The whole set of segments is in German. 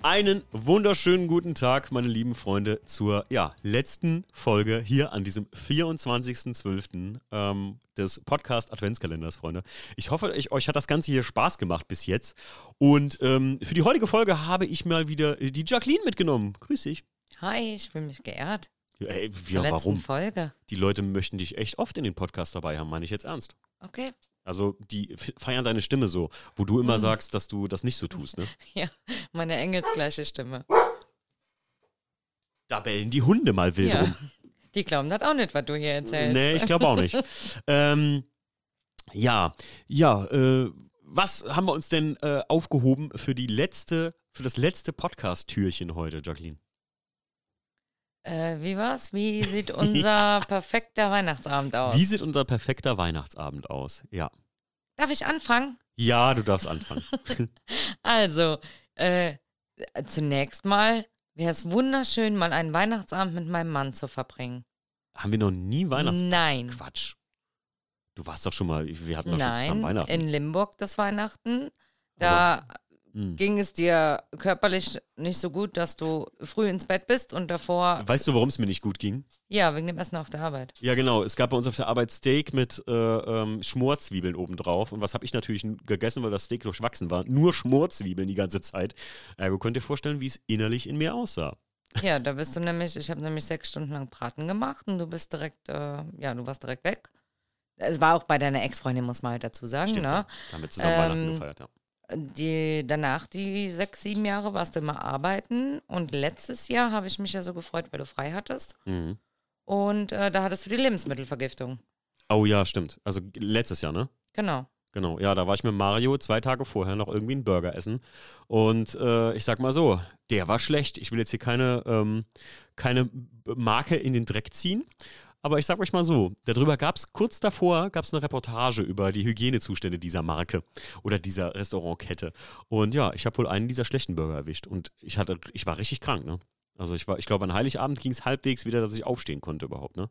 Einen wunderschönen guten Tag, meine lieben Freunde, zur ja, letzten Folge hier an diesem 24.12. Ähm, des Podcast Adventskalenders, Freunde. Ich hoffe, ich, euch hat das Ganze hier Spaß gemacht bis jetzt. Und ähm, für die heutige Folge habe ich mal wieder die Jacqueline mitgenommen. Grüß dich. Hi, ich fühle mich geehrt. Ja, ey, ja, warum? Folge. Die Leute möchten dich echt oft in den Podcast dabei haben, meine ich jetzt ernst. Okay. Also die feiern deine Stimme so, wo du immer Mhm. sagst, dass du das nicht so tust, ne? Ja, meine engelsgleiche Stimme. Da bellen die Hunde mal wild Ja. rum. Die glauben das auch nicht, was du hier erzählst. Nee, ich glaube auch nicht. ähm, ja, ja, äh, was haben wir uns denn äh, aufgehoben für die letzte, für das letzte Podcast-Türchen heute, Jacqueline? Äh, wie war's? Wie sieht unser perfekter Weihnachtsabend aus? Wie sieht unser perfekter Weihnachtsabend aus? Ja. Darf ich anfangen? Ja, du darfst anfangen. Also, äh, zunächst mal wäre es wunderschön, mal einen Weihnachtsabend mit meinem Mann zu verbringen. haben wir noch nie Weihnachtsabend? Nein. Quatsch. Du warst doch schon mal, wir hatten doch schon zusammen Nein, Weihnachten. in Limburg das Weihnachten. Da Hm. ging es dir körperlich nicht so gut, dass du früh ins Bett bist und davor, Weißt du, warum es mir nicht gut ging? ja, wegen dem Essen auf der Arbeit. Ja, genau. Es gab bei uns auf der Arbeit Steak mit äh, ähm, Schmorzwiebeln obendrauf. Und was habe ich natürlich gegessen, weil das Steak durchwachsen war? Nur Schmorzwiebeln die ganze Zeit. Ergo könnt ihr vorstellen, wie es innerlich in mir aussah. Ja, da bist du nämlich, ich habe nämlich sechs Stunden lang Braten gemacht und du bist direkt, äh, ja, du warst direkt weg. Es war auch bei deiner Ex-Freundin, muss man halt dazu sagen, Stimmt, ne? Da haben wir zusammen Ähm, Weihnachten gefeiert, ja. Die, danach, die sechs, sieben Jahre, warst du immer arbeiten und letztes Jahr habe ich mich ja so gefreut, weil du frei hattest Mhm. und äh, da hattest du die Lebensmittelvergiftung. Oh ja, stimmt. Also letztes Jahr, ne? Genau. Genau, ja, da war ich mit Mario zwei Tage vorher noch irgendwie einen Burger essen. Und äh, ich sag mal so, der war schlecht. Ich will jetzt hier keine, ähm, keine Marke in den Dreck ziehen. Aber ich sag euch mal so, darüber gab es kurz davor gab es eine Reportage über die Hygienezustände dieser Marke oder dieser Restaurantkette. Und ja, ich habe wohl einen dieser schlechten Burger erwischt. Und ich hatte, ich war richtig krank, ne? Also ich war, ich glaube, an Heiligabend ging es halbwegs wieder, dass ich aufstehen konnte überhaupt, ne?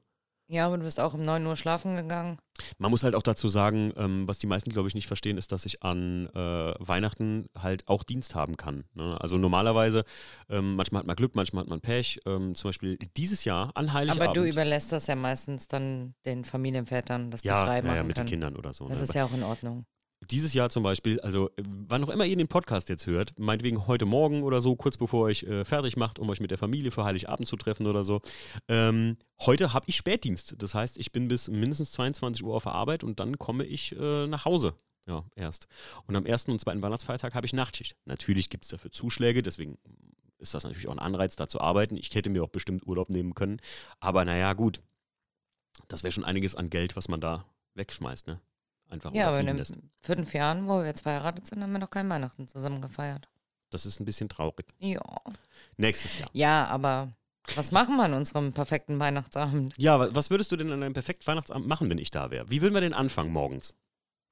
Ja, aber du bist auch um 9 Uhr schlafen gegangen. Man muss halt auch dazu sagen, ähm, was die meisten, glaube ich, nicht verstehen, ist, dass ich an äh, Weihnachten halt auch Dienst haben kann. Ne? Also normalerweise, ähm, manchmal hat man Glück, manchmal hat man Pech. Ähm, zum Beispiel dieses Jahr an Heiligabend. Aber du überlässt das ja meistens dann den Familienvätern, dass die ja, frei ja, machen ja, mit können. den Kindern oder so. Das ne? ist ja auch in Ordnung. Dieses Jahr zum Beispiel, also wann auch immer ihr den Podcast jetzt hört, meinetwegen heute Morgen oder so, kurz bevor ihr euch äh, fertig macht, um euch mit der Familie für Heiligabend zu treffen oder so. Ähm, heute habe ich Spätdienst. Das heißt, ich bin bis mindestens 22 Uhr auf der Arbeit und dann komme ich äh, nach Hause. Ja, erst. Und am ersten und zweiten Weihnachtsfeiertag habe ich Nachtschicht. Natürlich gibt es dafür Zuschläge, deswegen ist das natürlich auch ein Anreiz, da zu arbeiten. Ich hätte mir auch bestimmt Urlaub nehmen können. Aber naja, gut. Das wäre schon einiges an Geld, was man da wegschmeißt, ne? Einfach Ja, aber in den lässt. fünf Jahren, wo wir jetzt verheiratet sind, haben wir noch kein Weihnachten zusammen gefeiert. Das ist ein bisschen traurig. Ja. Nächstes Jahr. Ja, aber was machen wir an unserem perfekten Weihnachtsabend? Ja, wa- was würdest du denn an einem perfekten Weihnachtsabend machen, wenn ich da wäre? Wie würden wir denn anfangen morgens?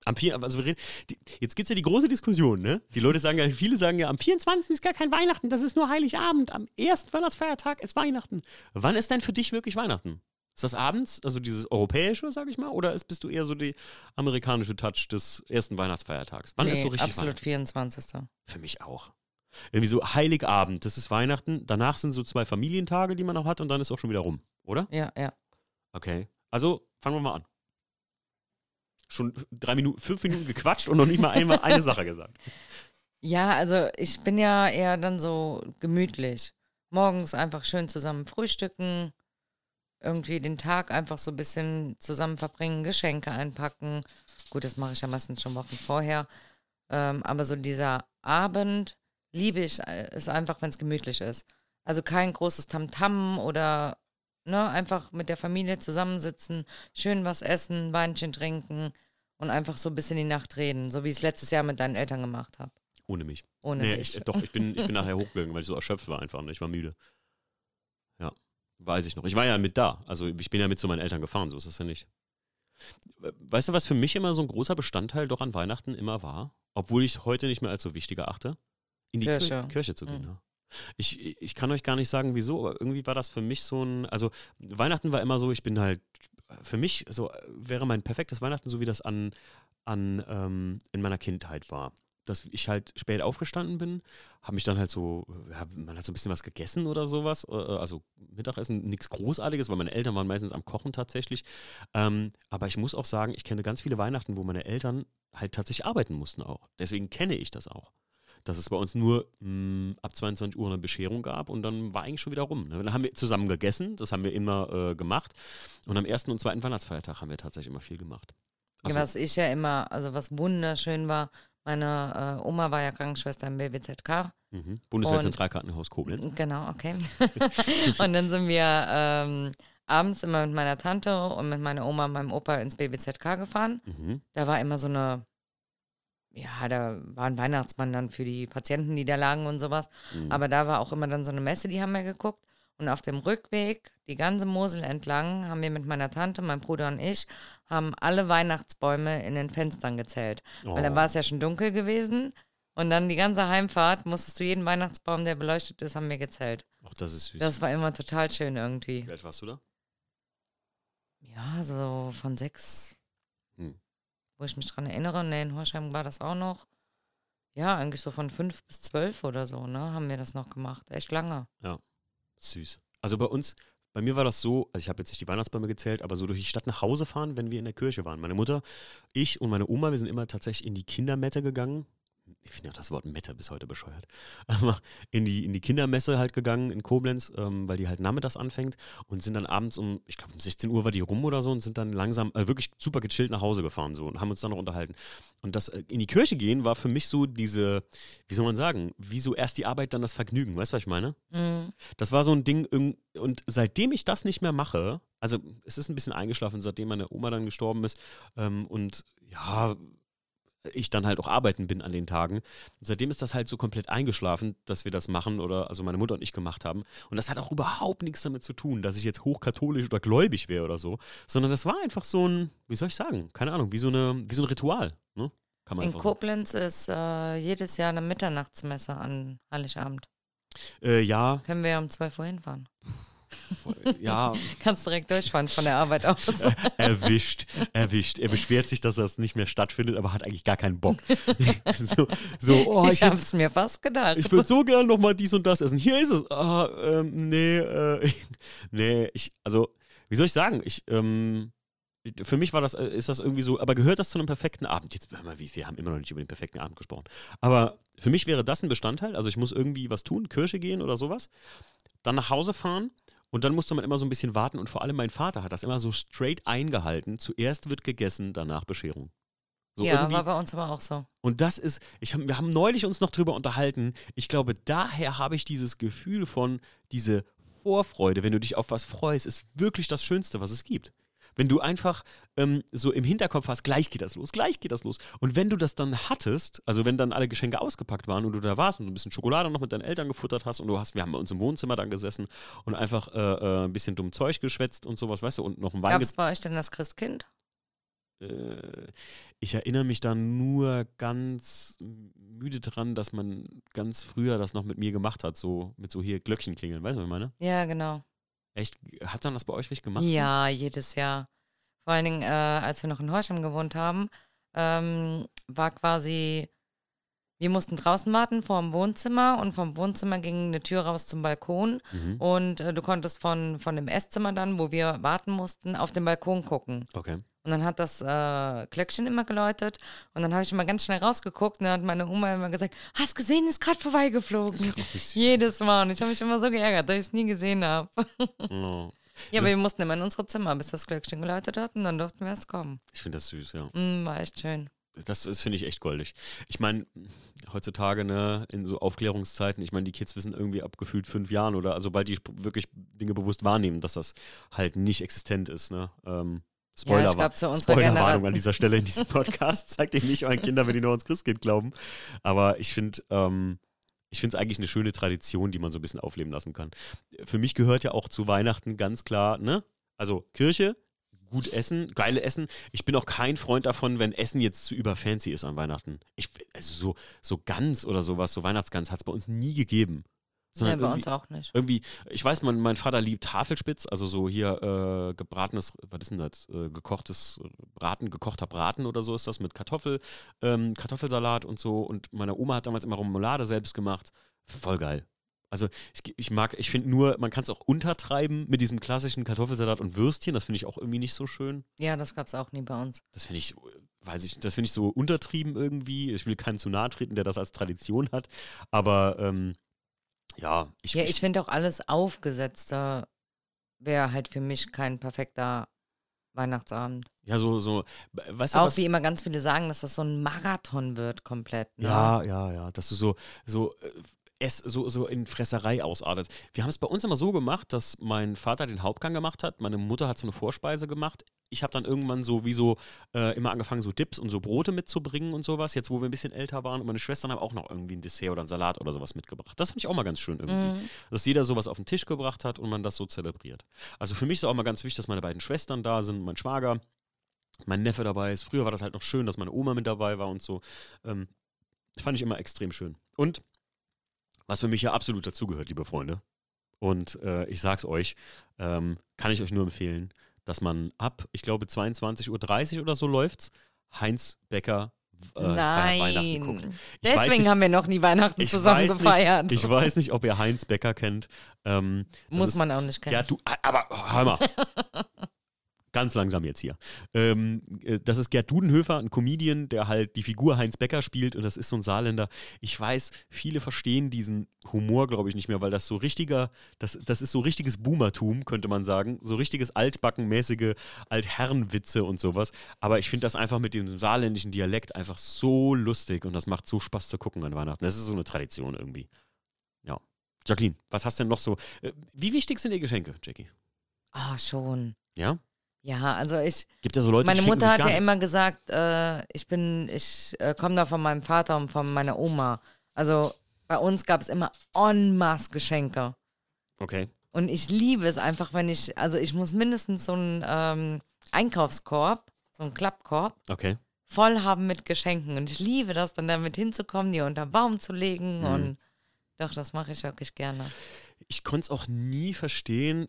Am vier, also wir reden, die, jetzt gibt es ja die große Diskussion, ne? Die Leute sagen ja, viele sagen ja, am 24. ist gar kein Weihnachten, das ist nur Heiligabend. Am ersten Weihnachtsfeiertag ist Weihnachten. Wann ist denn für dich wirklich Weihnachten? Ist das abends, also dieses europäische, sag ich mal, oder ist, bist du eher so die amerikanische Touch des ersten Weihnachtsfeiertags? Wann ist so richtig absolut 24. Weihnachten? Für mich auch. Irgendwie so Heiligabend, das ist Weihnachten. Danach sind so zwei Familientage, die man noch hat, und dann ist auch schon wieder rum, oder? Ja, ja. Okay. Also fangen wir mal an. Schon drei Minuten, fünf Minuten gequatscht und noch nicht mal einmal eine Sache gesagt. Ja, also ich bin ja eher dann so gemütlich. Morgens einfach schön zusammen frühstücken, irgendwie den Tag einfach so ein bisschen zusammen verbringen, Geschenke einpacken. Gut, das mache ich ja meistens schon Wochen vorher. Ähm, aber so dieser Abend liebe ich äh, es einfach, wenn es gemütlich ist. Also kein großes Tamtam oder ne, einfach mit der Familie zusammensitzen, schön was essen, Weinchen trinken und einfach so ein bisschen die Nacht reden, so wie ich es letztes Jahr mit deinen Eltern gemacht habe. Ohne mich. Ohne nee, dich. ich, doch, ich bin, ich bin nachher hochgegangen, weil ich so erschöpft war einfach. Ne? Ich war müde. Weiß ich noch. Ich war ja mit da. Also ich bin ja mit zu meinen Eltern gefahren, so ist das ja nicht. Weißt du, was für mich immer so ein großer Bestandteil doch an Weihnachten immer war? Obwohl ich es heute nicht mehr als so wichtig erachte? In die Kirche, Kirche. Kirche zu gehen. Mhm. Ja. Ich, ich kann euch gar nicht sagen, wieso, aber irgendwie war das für mich so ein, also Weihnachten war immer so, ich bin halt, für mich so wäre mein perfektes Weihnachten so, wie das an, an ähm, in meiner Kindheit war. Dass ich halt spät aufgestanden bin, habe mich dann halt so, ja, man hat so ein bisschen was gegessen oder sowas, äh, also Mittagessen, nichts Großartiges, weil meine Eltern waren meistens am Kochen tatsächlich. Ähm, aber ich muss auch sagen, ich kenne ganz viele Weihnachten, wo meine Eltern halt tatsächlich arbeiten mussten auch. Deswegen kenne ich das auch. Dass es bei uns nur mh, ab 22 Uhr eine Bescherung gab und dann war eigentlich schon wieder rum. Ne? Dann haben wir zusammen gegessen, das haben wir immer äh, gemacht. Und am ersten und zweiten Weihnachtsfeiertag haben wir tatsächlich immer viel gemacht. Ja, was ich ja immer, also was wunderschön war, meine äh, Oma war ja Krankenschwester im BWZK. Mhm. Bundeswehrzentralkartenhaus Koblenz. Genau, okay. und dann sind wir ähm, abends immer mit meiner Tante und mit meiner Oma und meinem Opa ins BWZK gefahren. Mhm. Da war immer so eine, ja, da war ein Weihnachtsmann dann für die Patienten, die da lagen und sowas. Mhm. Aber da war auch immer dann so eine Messe, die haben wir geguckt. Und auf dem Rückweg, die ganze Mosel entlang, haben wir mit meiner Tante, mein Bruder und ich, haben alle Weihnachtsbäume in den Fenstern gezählt. Weil dann Oh. war es ja schon dunkel gewesen. Und dann die ganze Heimfahrt musstest du jeden Weihnachtsbaum, der beleuchtet ist, haben wir gezählt. Ach, das ist süß. Das war immer total schön irgendwie. Wie alt warst du da? Ja, so von sechs, Hm. wo ich mich dran erinnere. Ne, in Horschheim war das auch noch. Ja, eigentlich so von fünf bis zwölf oder so, ne, haben wir das noch gemacht. Echt lange. Süß. Also bei uns, bei mir war das so, also ich habe jetzt nicht die Weihnachtsbäume gezählt, aber so durch die Stadt nach Hause fahren, wenn wir in der Kirche waren. Meine Mutter, ich und meine Oma, wir sind immer tatsächlich in die Kindermette gegangen. Ich finde auch das Wort Mette bis heute bescheuert. In die, in die Kindermesse halt gegangen in Koblenz, ähm, weil die halt nachmittags anfängt und sind dann abends um, ich glaube um 16 Uhr war die rum oder so und sind dann langsam, äh, wirklich super gechillt nach Hause gefahren so und haben uns dann noch unterhalten. Und das äh, in die Kirche gehen war für mich so diese, wie soll man sagen, wie so erst die Arbeit, dann das Vergnügen. Weißt du, was ich meine? Mhm. Das war so ein Ding, und seitdem ich das nicht mehr mache, also es ist ein bisschen eingeschlafen, seitdem meine Oma dann gestorben ist ähm, und ja, ich dann halt auch arbeiten bin an den Tagen. Seitdem ist das halt so komplett eingeschlafen, dass wir das machen oder also meine Mutter und ich gemacht haben. Und das hat auch überhaupt nichts damit zu tun, dass ich jetzt hochkatholisch oder gläubig wäre oder so, sondern das war einfach so ein, wie soll ich sagen, keine Ahnung, wie so, eine, wie so ein Ritual. Ne? Kann man In einfach sagen. Koblenz ist äh, jedes Jahr eine Mitternachtsmesse an Heiligabend. Äh, ja, Können wir ja um 12 Uhr hinfahren. Ja, Kannst direkt durchfahren von der Arbeit aus. erwischt, erwischt. Er beschwert sich, dass das nicht mehr stattfindet, aber hat eigentlich gar keinen Bock. so, so, oh, ich ich, habe es mir fast gedacht. ich würde so gern noch mal dies und das essen. Hier ist es. Ah, ähm, nee, äh, nee, ich, also, wie soll ich sagen? Ich, ähm, für mich war das, äh, ist das irgendwie so, aber gehört das zu einem perfekten Abend? Jetzt, hör mal, wie- wir haben immer noch nicht über den perfekten Abend gesprochen. Aber für mich wäre das ein Bestandteil. Also ich muss irgendwie was tun, Kirche gehen oder sowas, dann nach Hause fahren und dann musste man immer so ein bisschen warten und vor allem mein Vater hat das immer so straight eingehalten. Zuerst wird gegessen, danach Bescherung. So ja, irgendwie- war bei uns aber auch so. und das ist, ich hab, wir haben neulich uns noch drüber unterhalten. Ich glaube, daher habe ich dieses Gefühl von, diese Vorfreude, wenn du dich auf was freust, ist wirklich das Schönste, was es gibt. Wenn du einfach ähm, so im Hinterkopf hast, gleich geht das los, gleich geht das los. Und wenn du das dann hattest, also wenn dann alle Geschenke ausgepackt waren und du da warst und du ein bisschen Schokolade noch mit deinen Eltern gefuttert hast und du hast, wir haben bei uns im Wohnzimmer dann gesessen und einfach äh, äh, ein bisschen dumm Zeug geschwätzt und sowas, weißt du, und noch ein Wein Gab es bei euch denn das Christkind? äh, ich erinnere mich da nur ganz müde dran, dass man ganz früher das noch mit mir gemacht hat, so mit so hier Glöckchen klingeln, weißt du, was ich meine? Ja, genau. Echt? Hat man das bei euch richtig gemacht? Ja, jedes Jahr. Vor allen Dingen, äh, als wir noch in Horsham gewohnt haben, ähm, war quasi, wir mussten draußen warten vor dem Wohnzimmer und vom Wohnzimmer ging eine Tür raus zum Balkon Mhm. und äh, du konntest von, von dem Esszimmer dann, wo wir warten mussten, auf den Balkon gucken. Okay. Und dann hat das äh, Glöckchen immer geläutet und dann habe ich immer ganz schnell rausgeguckt und dann hat meine Oma immer gesagt, hast gesehen, ist gerade vorbeigeflogen. Oh. Jedes Mal und ich habe mich immer so geärgert, dass ich es nie gesehen habe. Oh. Ja, aber Das- wir mussten immer in unsere Zimmer, bis das Glöckchen geläutet hat und dann durften wir erst kommen. Ich finde das süß, ja. Mm, war echt schön. Das, das finde ich echt goldig. Ich meine, heutzutage, ne, in so Aufklärungszeiten, ich meine, die Kids wissen irgendwie ab gefühlt fünf Jahren oder also sobald die wirklich Dinge bewusst wahrnehmen, dass das halt nicht existent ist, ne? Ähm, Spoiler, ja, ich glaube, zu unserer Spoilerwarnung an dieser Stelle in diesem Podcast. Zeigt ihr nicht euren Kindern, wenn die nur ans Christkind glauben. Aber ich finde, ähm, ich finde es eigentlich eine schöne Tradition, die man so ein bisschen aufleben lassen kann. Für mich gehört ja auch zu Weihnachten ganz klar, ne? Also Kirche, gut essen, geile Essen. Ich bin auch kein Freund davon, wenn Essen jetzt zu überfancy ist an Weihnachten. Ich, also so, so Gans oder sowas, so Weihnachtsgans hat es bei uns nie gegeben. Sondern nee, bei uns auch nicht. irgendwie, ich weiß, mein, mein Vater liebt Tafelspitz, also so hier äh, gebratenes, was ist denn das? Äh, gekochtes Braten, gekochter Braten oder so ist das mit Kartoffel, ähm, Kartoffelsalat und so. Und meine Oma hat damals immer Remoulade selbst gemacht. Voll geil. Also ich, ich mag, ich finde nur, man kann es auch untertreiben mit diesem klassischen Kartoffelsalat und Würstchen. Das finde ich auch irgendwie nicht so schön. Ja, das gab es auch nie bei uns. Das finde ich, weiß ich, das finde ich so untertrieben irgendwie. Ich will keinem zu nahe treten, der das als Tradition hat. Aber ähm, ja, ich, Ja, ich finde auch alles Aufgesetzte wäre halt für mich kein perfekter Weihnachtsabend. ja, so, so, weißt du, Auch was, wie immer ganz viele sagen, dass das so ein Marathon wird komplett. Ne? Ja, ja, ja. Dass du so, so, äh, es so, so in Fresserei ausartet. Wir haben es bei uns immer so gemacht, dass mein Vater den Hauptgang gemacht hat, meine Mutter hat so eine Vorspeise gemacht. Ich habe dann irgendwann so wie so äh, immer angefangen, so Dips und so Brote mitzubringen und sowas. Jetzt, wo wir ein bisschen älter waren und meine Schwestern haben auch noch irgendwie ein Dessert oder ein Salat oder sowas mitgebracht. Das finde ich auch mal ganz schön irgendwie. Mhm. Dass jeder sowas auf den Tisch gebracht hat und man das so zelebriert. Also für mich ist auch mal ganz wichtig, dass meine beiden Schwestern da sind, mein Schwager, mein Neffe dabei ist. Früher war das halt noch schön, dass meine Oma mit dabei war und so. Ähm, das fand ich immer extrem schön. Und was für mich ja absolut dazugehört, liebe Freunde, und äh, ich sag's euch, ähm, kann ich euch nur empfehlen, dass man ab, ich glaube, 22.30 Uhr oder so läuft's, Heinz Becker äh, guckt. Nein. Deswegen nicht- haben wir noch nie Weihnachten zusammen gefeiert. Nicht, ich weiß nicht, ob ihr Heinz Becker kennt. Ähm, Muss ist- man auch nicht kennen. Ja, du, aber oh, hör mal. Ganz langsam jetzt hier. Ähm, äh, das ist Gerd Dudenhöfer, ein Comedian, der halt die Figur Heinz Becker spielt und das ist so ein Saarländer. Ich weiß, viele verstehen diesen Humor, glaube ich, nicht mehr, weil das so richtiger, das, das ist so richtiges Boomertum, könnte man sagen. So richtiges altbackenmäßige Altherrenwitze und sowas. Aber ich finde das einfach mit diesem saarländischen Dialekt einfach so lustig und das macht so Spaß zu gucken an Weihnachten. Das ist so eine Tradition irgendwie. Ja. Jacqueline, was hast denn noch so? Äh, wie wichtig sind dir Geschenke, Jackie? Ah, schon. Ja? Ja, also ich, Gibt ja so Leute, meine Mutter hat ja nichts. immer gesagt, äh, ich bin, ich äh, komme da von meinem Vater und von meiner Oma. Also bei uns gab es immer en masse Geschenke. Okay. Und ich liebe es einfach, wenn ich, also ich muss mindestens so einen ähm, Einkaufskorb, so einen Klappkorb, Okay. voll haben mit Geschenken. Und ich liebe das, dann damit hinzukommen, die unter den Baum zu legen. Mhm. Und doch, das mache ich wirklich gerne. Ich konnte es auch nie verstehen.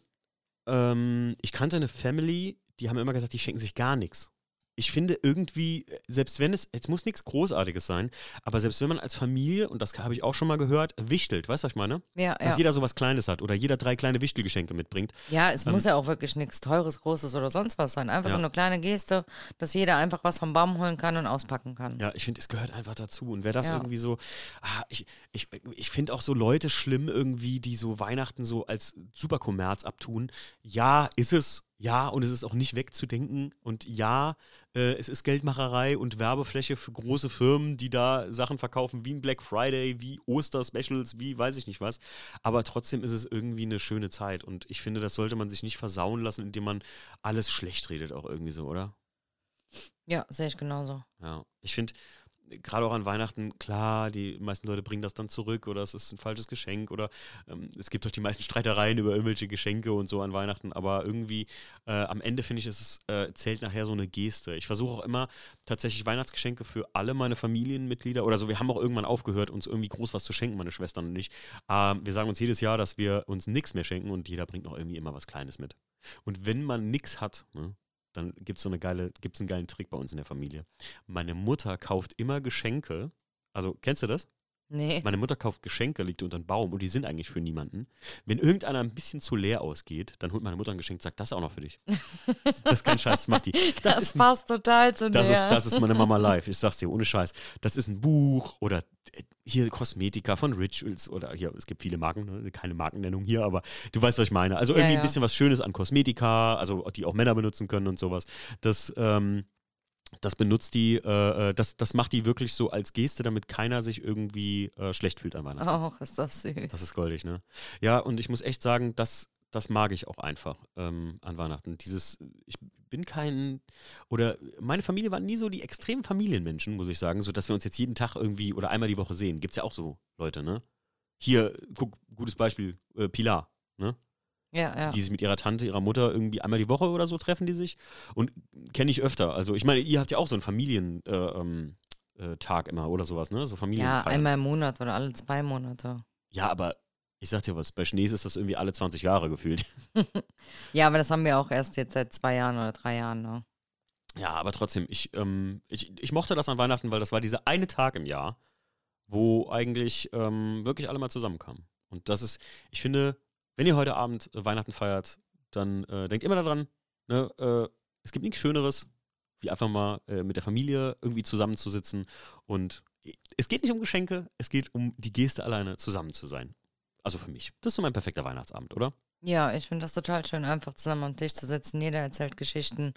Ähm, ich kannte eine Family, die haben immer gesagt, die schenken sich gar nichts. Ich finde irgendwie, selbst wenn es, es muss nichts Großartiges sein, aber selbst wenn man als Familie, und das habe ich auch schon mal gehört, wichtelt, weißt du, was ich meine? Ja, Dass ja. jeder sowas Kleines hat oder jeder drei kleine Wichtelgeschenke mitbringt. Ja, es Ähm, muss ja auch wirklich nichts Teures, Großes oder sonst was sein. Einfach so Ja. eine kleine Geste, dass jeder einfach was vom Baum holen kann und auspacken kann. Ja, ich finde, es gehört einfach dazu. Und wer das Ja. irgendwie so, ah, ich, ich, ich finde auch so Leute schlimm irgendwie, die so Weihnachten so als Superkommerz abtun. Ja, ist es. Ja, und es ist auch nicht wegzudenken. Und ja, äh, es ist Geldmacherei und Werbefläche für große Firmen, die da Sachen verkaufen, wie ein Black Friday, wie Oster-Specials, wie weiß ich nicht was. Aber trotzdem ist es irgendwie eine schöne Zeit. Und ich finde, das sollte man sich nicht versauen lassen, indem man alles schlecht redet, auch irgendwie so, oder? Ja, sehe ich genauso. Ja, ich finde, gerade auch an Weihnachten, klar, die meisten Leute bringen das dann zurück oder es ist ein falsches Geschenk oder ähm, es gibt doch die meisten Streitereien über irgendwelche Geschenke und so an Weihnachten, aber irgendwie äh, am Ende finde ich, es äh, zählt nachher so eine Geste. Ich versuche auch immer tatsächlich Weihnachtsgeschenke für alle meine Familienmitglieder oder so. Wir haben auch irgendwann aufgehört, uns irgendwie groß was zu schenken, meine Schwestern und ich. Ähm, wir sagen uns jedes Jahr, dass wir uns nichts mehr schenken und jeder bringt noch irgendwie immer was Kleines mit. Und wenn man nichts hat, ne, dann gibt es so eine einen geilen Trick bei uns in der Familie. Meine Mutter kauft immer Geschenke. Also, kennst du das? Nee. Meine Mutter kauft Geschenke, liegt unter den Baum und die sind eigentlich für niemanden. Wenn irgendeiner ein bisschen zu leer ausgeht, dann holt meine Mutter ein Geschenk und sagt, das ist auch noch für dich. das ist kein Scheiß, das macht die. Das, Das, ist, ein, passt total zu das, der. ist, das ist meine Mama live. Ich sag's dir, ohne Scheiß. Das ist ein Buch oder äh, hier Kosmetika von Rituals oder hier, es gibt viele Marken, ne? keine Markennennung hier, aber du weißt, was ich meine. Also Ja, irgendwie ja. ein bisschen was Schönes an Kosmetika, also die auch Männer benutzen können und sowas. Das, ähm, das benutzt die, äh, äh, das, das macht die wirklich so als Geste, damit keiner sich irgendwie äh, schlecht fühlt an Weihnachten. Och, ist das süß. Das ist goldig, ne? Ja, und ich muss echt sagen, das, das mag ich auch einfach ähm, an Weihnachten. Dieses, ich bin kein, oder meine Familie waren nie so die extremen Familienmenschen, muss ich sagen, so dass wir uns jetzt jeden Tag irgendwie oder einmal die Woche sehen. Gibt's ja auch so Leute, ne? Hier, guck, gutes Beispiel, äh, Pilar, ne? Ja, ja. Die sich mit ihrer Tante, ihrer Mutter irgendwie einmal die Woche oder so treffen die sich. Und kenne ich öfter. Also ich meine, ihr habt ja auch so einen Familientag äh, ähm, äh, Tag immer oder sowas, ne? So Ja, Familienfeiern. einmal im Monat oder alle zwei Monate. Ja, aber Ich sag dir was, bei Schnees ist das irgendwie alle 20 Jahre gefühlt. Ja, aber das haben wir auch erst jetzt seit zwei Jahren oder drei Jahren. Ne? Ja, aber trotzdem, ich, ähm, ich, ich mochte das an Weihnachten, weil das war dieser eine Tag im Jahr, wo eigentlich ähm, wirklich alle mal zusammenkamen. Und das ist, ich finde, wenn ihr heute Abend äh, Weihnachten feiert, dann äh, denkt immer daran, ne, äh, es gibt nichts Schöneres, wie einfach mal äh, mit der Familie irgendwie zusammenzusitzen. Und es geht nicht um Geschenke, es geht um die Geste alleine zusammen zu sein. Also für mich. Das ist so mein perfekter Weihnachtsabend, oder? Ja, ich finde das total schön, einfach zusammen am Tisch zu sitzen. Jeder erzählt Geschichten,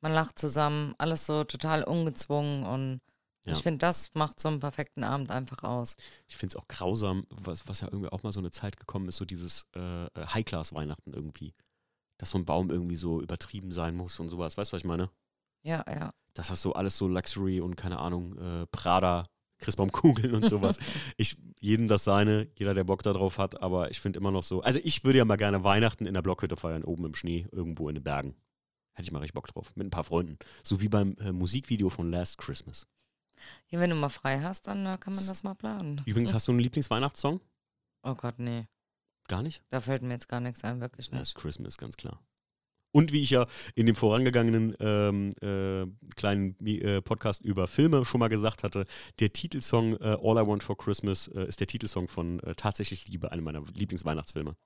man lacht zusammen, alles so total ungezwungen und Ja. ich finde, das macht so einen perfekten Abend einfach aus. Ich finde es auch grausam, was, was ja irgendwie auch mal so eine Zeit gekommen ist, so dieses äh, äh, High-Class-Weihnachten irgendwie. Dass so ein Baum irgendwie so übertrieben sein muss und sowas. Weißt du, was ich meine? Ja, ja. Dass das so alles so Luxury und keine Ahnung, äh, Prada, Christbaumkugeln und sowas. ich, jedem das seine, jeder, der Bock darauf hat, aber ich finde immer noch so. Also ich würde ja mal gerne Weihnachten in der Blockhütte feiern, oben im Schnee, irgendwo in den Bergen. Hätte ich mal richtig Bock drauf. Mit ein paar Freunden. So wie beim äh, Musikvideo von Last Christmas. Ja, wenn du mal frei hast, dann äh, kann man das mal planen. Übrigens, hast du einen Lieblingsweihnachtssong? Oh Gott, nee. Gar nicht? Da fällt mir jetzt gar nichts ein, wirklich nicht. Last Christmas, ganz klar. Und wie ich ja in dem vorangegangenen ähm, äh, kleinen äh, Podcast über Filme schon mal gesagt hatte, der Titelsong äh, All I Want for Christmas äh, ist der Titelsong von äh, Tatsächlich Liebe, einem meiner Lieblingsweihnachtsfilme.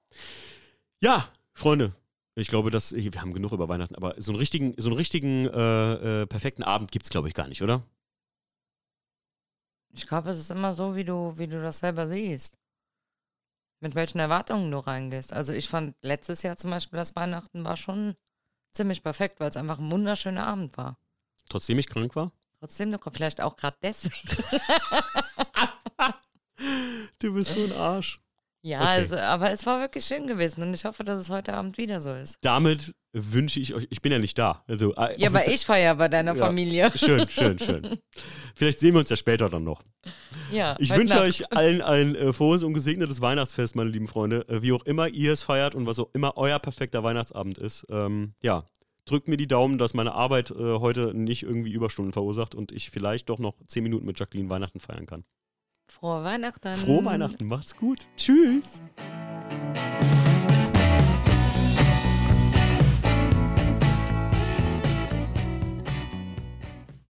Ja, Freunde, ich glaube, dass wir haben genug über Weihnachten, aber so einen richtigen, so einen richtigen äh, perfekten Abend gibt es, glaube ich, gar nicht, oder? Ich glaube, es ist immer so, wie du, wie du das selber siehst. Mit welchen Erwartungen du reingehst. Also ich fand letztes Jahr zum Beispiel, das Weihnachten war schon ziemlich perfekt, weil es einfach ein wunderschöner Abend war. Trotzdem ich krank war? Trotzdem, du vielleicht auch gerade deswegen. Du bist so ein Arsch. Ja, Okay. also, aber es war wirklich schön gewesen und ich hoffe, dass es heute Abend wieder so ist. Damit wünsche ich euch, ich bin ja nicht da. Also, äh, Ja, aber ich feiere bei deiner Ja. Familie. Schön, schön, schön. Vielleicht sehen wir uns ja später dann noch. Ja, Ich wünsche Nacht. euch allen ein äh, frohes und gesegnetes Weihnachtsfest, meine lieben Freunde. Äh, wie auch immer ihr es feiert und was auch immer euer perfekter Weihnachtsabend ist. Ähm, ja, drückt mir die Daumen, dass meine Arbeit äh, heute nicht irgendwie Überstunden verursacht und ich vielleicht doch noch 10 Minuten mit Jacqueline Weihnachten feiern kann. Frohe Weihnachten. Frohe Weihnachten. Macht's gut. Tschüss.